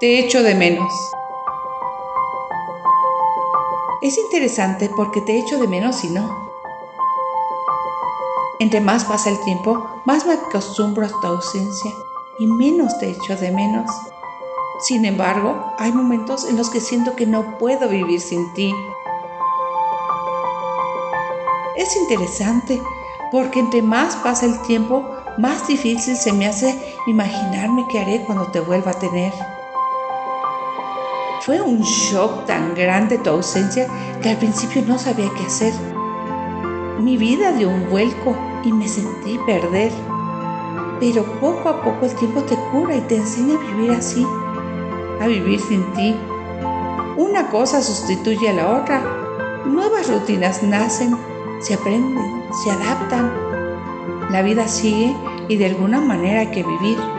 Te echo de menos. Es interesante porque te echo de menos y no. Entre más pasa el tiempo, más me acostumbro a tu ausencia y menos te echo de menos. Sin embargo, hay momentos en los que siento que no puedo vivir sin ti. Es interesante porque entre más pasa el tiempo, más difícil se me hace imaginarme qué haré cuando te vuelva a tener. Fue un shock tan grande tu ausencia que al principio no sabía qué hacer. Mi vida dio un vuelco y me sentí perder. Pero poco a poco el tiempo te cura y te enseña a vivir así, a vivir sin ti. Una cosa sustituye a la otra. Nuevas rutinas nacen, se aprenden, se adaptan. La vida sigue y de alguna manera hay que vivir.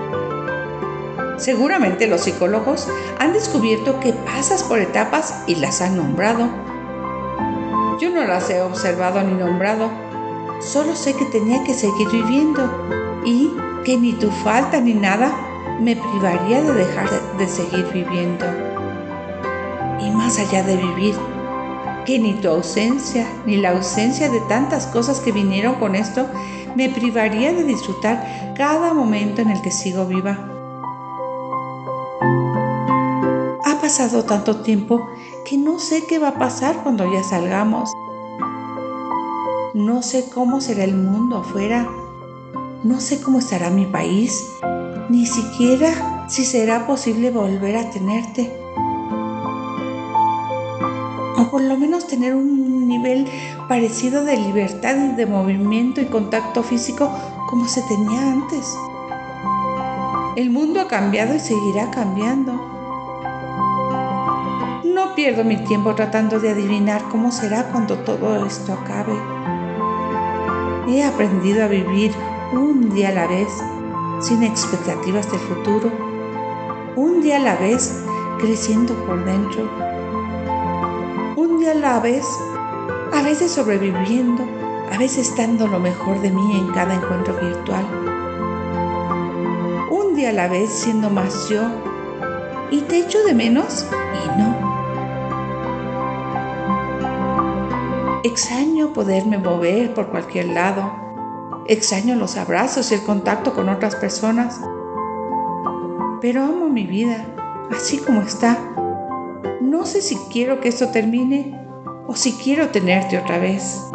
Seguramente los psicólogos han descubierto que pasas por etapas y las han nombrado. Yo no las he observado ni nombrado, solo sé que tenía que seguir viviendo y que ni tu falta ni nada me privaría de dejar de seguir viviendo. Y más allá de vivir, que ni tu ausencia ni la ausencia de tantas cosas que vinieron con esto me privaría de disfrutar cada momento en el que sigo viva. Pasado tanto tiempo que no sé qué va a pasar cuando ya salgamos. No sé cómo será el mundo afuera. No sé cómo estará mi país. Ni siquiera si será posible volver a tenerte. O por lo menos tener un nivel parecido de libertad de movimiento y contacto físico como se tenía antes. El mundo ha cambiado y seguirá cambiando pierdo mi tiempo tratando de adivinar cómo será cuando todo esto acabe. He aprendido a vivir un día a la vez, sin expectativas del futuro, un día a la vez, creciendo por dentro, un día a la vez, a veces sobreviviendo, a veces dando lo mejor de mí en cada encuentro virtual, un día a la vez siendo más yo, y te echo de menos y no. Extraño poderme mover por cualquier lado. Extraño los abrazos y el contacto con otras personas. Pero amo mi vida, así como está. No sé si quiero que esto termine o si quiero tenerte otra vez.